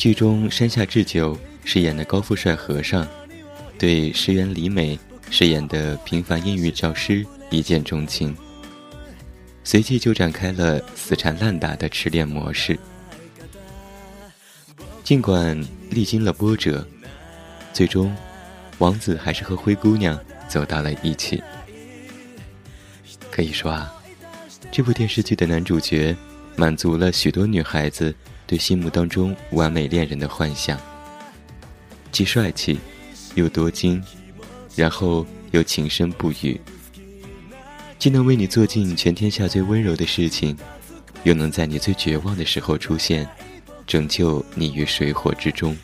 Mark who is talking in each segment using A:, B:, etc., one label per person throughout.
A: 剧中山下智久饰演的高富帅和尚，对石原里美饰演的平凡英语教师一见钟情，随即就展开了死缠烂打的痴恋模式。尽管历经了波折，最终王子还是和灰姑娘走到了一起。可以说啊，这部电视剧的男主角满足了许多女孩子对心目当中完美恋人的幻想。既帅气，又多金，然后又情深不渝，既能为你做尽全天下最温柔的事情，又能在你最绝望的时候出现，拯救你于水火之中。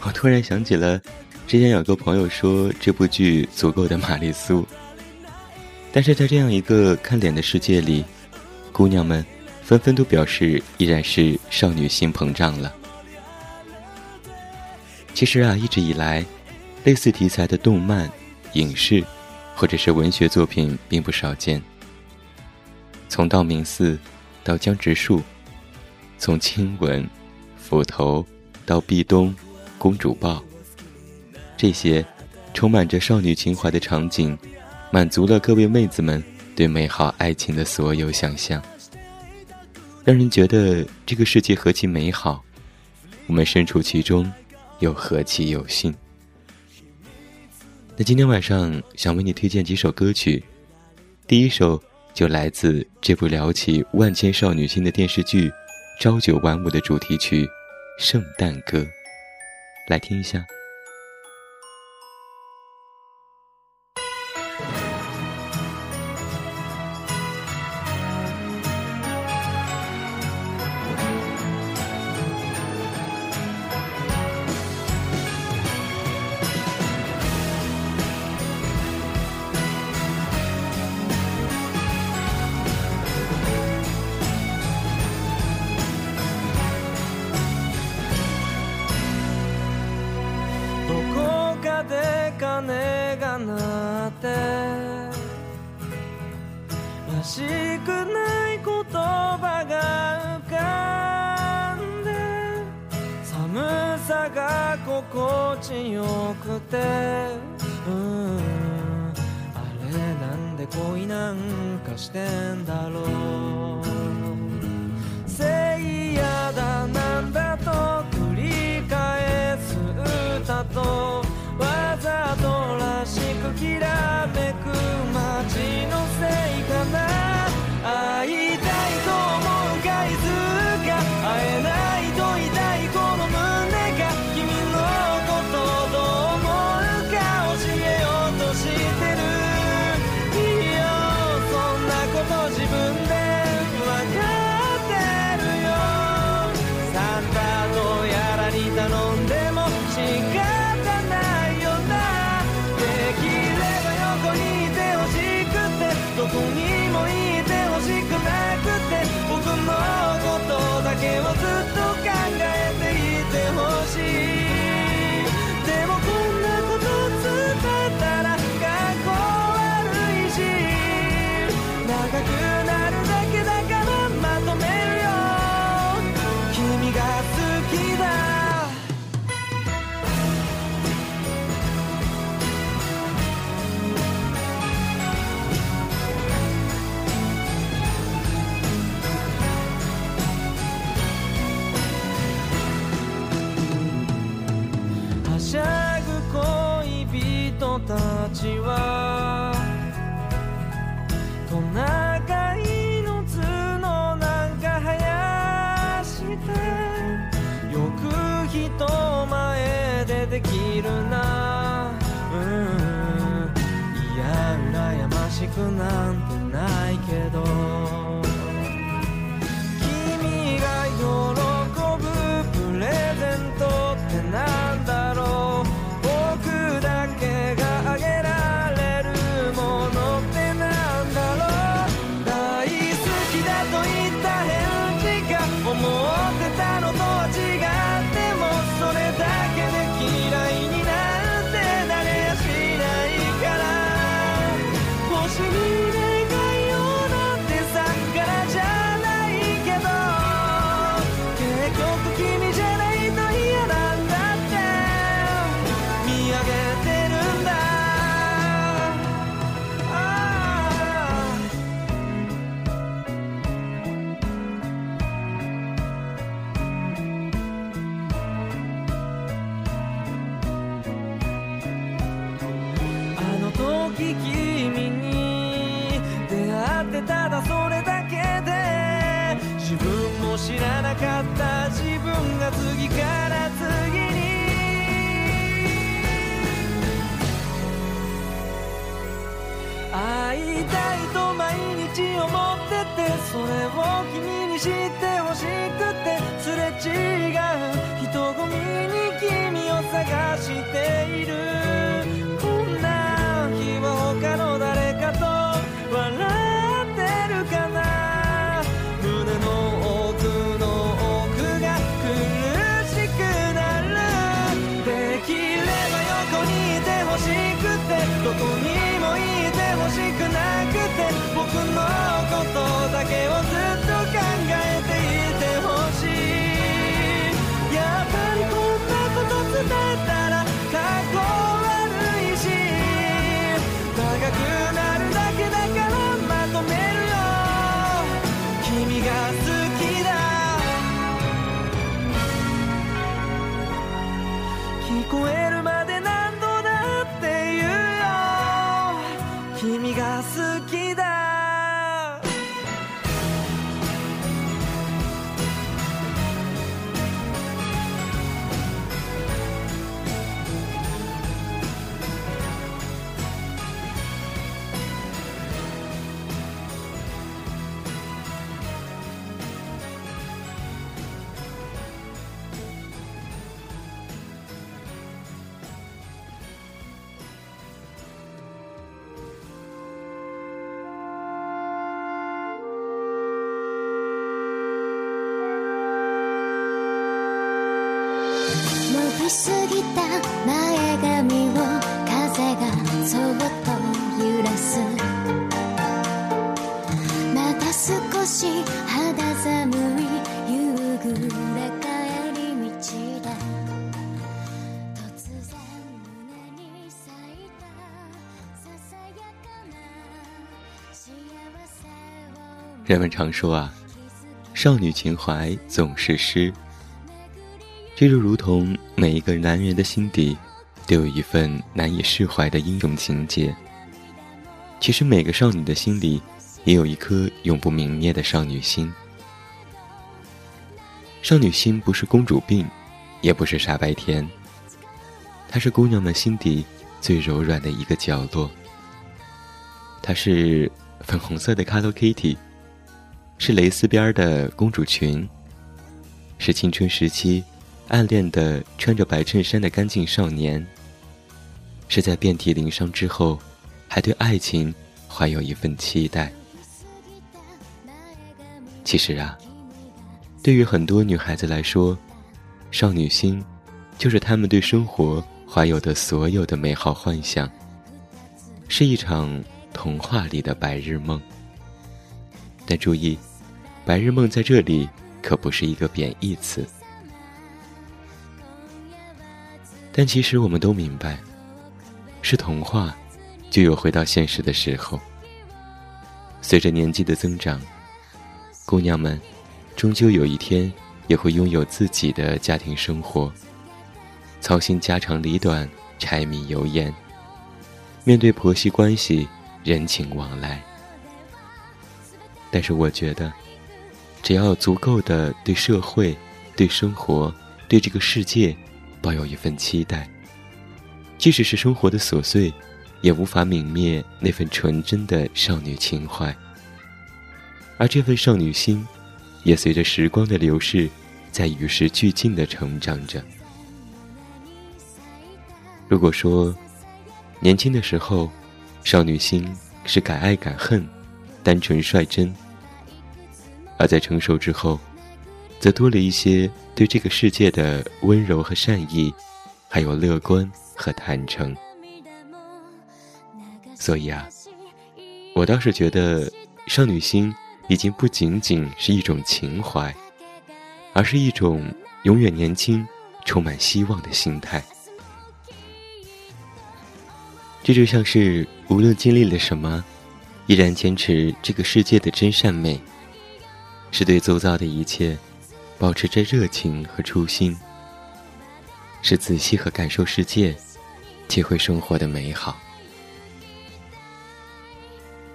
A: 我突然想起了。之前有个朋友说这部剧足够的玛丽苏，但是在这样一个看脸的世界里，姑娘们纷纷都表示依然是少女心膨胀了。其实啊，一直以来，类似题材的动漫、影视或者是文学作品并不少见。从道明寺到江直树，从亲吻、斧头到壁咚、公主抱。这些充满着少女情怀的场景，满足了各位妹子们对美好爱情的所有想象，让人觉得这个世界何其美好，我们身处其中又何其有幸。那今天晚上想为你推荐几首歌曲，第一首就来自这部撩起万千少女心的电视剧《朝九晚五》的主题曲《圣诞歌》，来听一下。
B: 鐘が鳴ってらしくない言葉が浮かんで寒さが心地よくてうんあれなんで恋なんかしてんだろう。せいやだなんだと繰り返す歌ときらめくしくなんてないけど探している聞こえ
A: 人们常说啊，少女情怀总是诗。这就如同每一个男人的心底，都有一份难以释怀的英雄情节。其实每个少女的心里，也有一颗永不泯灭的少女心。少女心不是公主病，也不是傻白甜，它是姑娘们心底最柔软的一个角落。它是粉红色的 Hello Kitty，是蕾丝边的公主裙，是青春时期。暗恋的穿着白衬衫的干净少年，是在遍体鳞伤之后，还对爱情怀有一份期待。其实啊，对于很多女孩子来说，少女心就是她们对生活怀有的所有的美好幻想，是一场童话里的白日梦。但注意，白日梦在这里可不是一个贬义词。但其实我们都明白，是童话，就有回到现实的时候。随着年纪的增长，姑娘们，终究有一天也会拥有自己的家庭生活，操心家长里短、柴米油盐，面对婆媳关系、人情往来。但是我觉得，只要足够的对社会、对生活、对这个世界。抱有一份期待，即使是生活的琐碎，也无法泯灭那份纯真的少女情怀。而这份少女心，也随着时光的流逝，在与时俱进的成长着。如果说，年轻的时候，少女心是敢爱敢恨、单纯率真；而在成熟之后，则多了一些对这个世界的温柔和善意，还有乐观和坦诚。所以啊，我倒是觉得少女心已经不仅仅是一种情怀，而是一种永远年轻、充满希望的心态。这就像是无论经历了什么，依然坚持这个世界的真善美，是对周遭的一切。保持着热情和初心，是仔细和感受世界，体会生活的美好。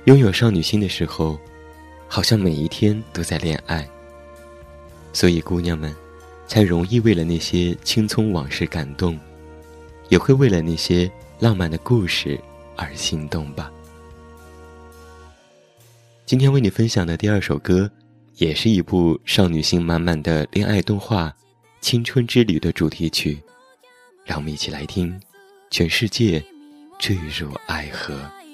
A: 拥有少女心的时候，
C: 好像每一天都在恋爱，所以姑娘们才容易为了那些青葱往事感动，也会为了那些浪漫的故事而心动吧。今天为你分享的第二首歌，也是一部少女心满满的恋爱动画《青春之旅》的主题曲，让我们一起来听《全世界坠入爱河》。
A: 「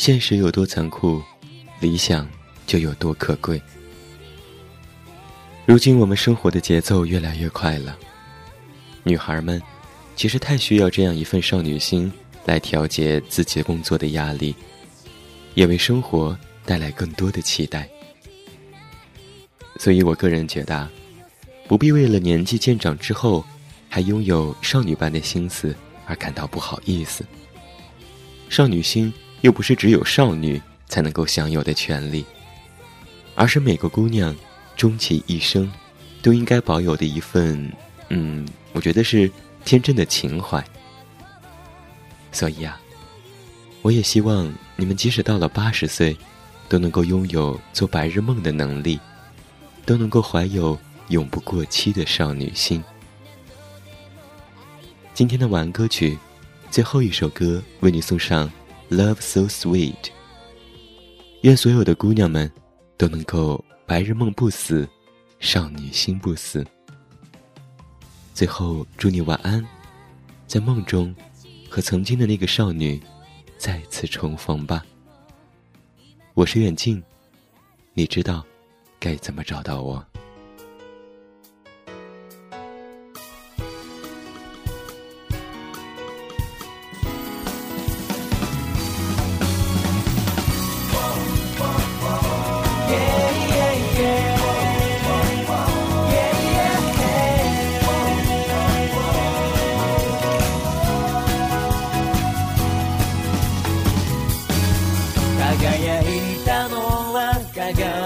A: 现实有多残酷，理想就有多可贵。如今我们生活的节奏越来越快了，女孩们其实太需要这样一份少女心来调节自己工作的压力，也为生活带来更多的期待。所以我个人觉得，不必为了年纪渐长之后还拥有少女般的心思而感到不好意思。少女心又不是只有少女才能够享有的权利，而是每个姑娘。终其一生，都应该保有的一份，嗯，我觉得是天真的情怀。所以啊，我也希望你们即使到了八十岁，都能够拥有做白日梦的能力，都能够怀有永不过期的少女心。今天的晚安歌曲，最后一首歌为你送上《Love So Sweet》。愿所有的姑娘们都能够。白日梦不死，少女心不死。最后，祝你晚安，在梦中和曾经的那个少女再次重逢吧。我是远近，你知道该怎么找到我。
D: I got.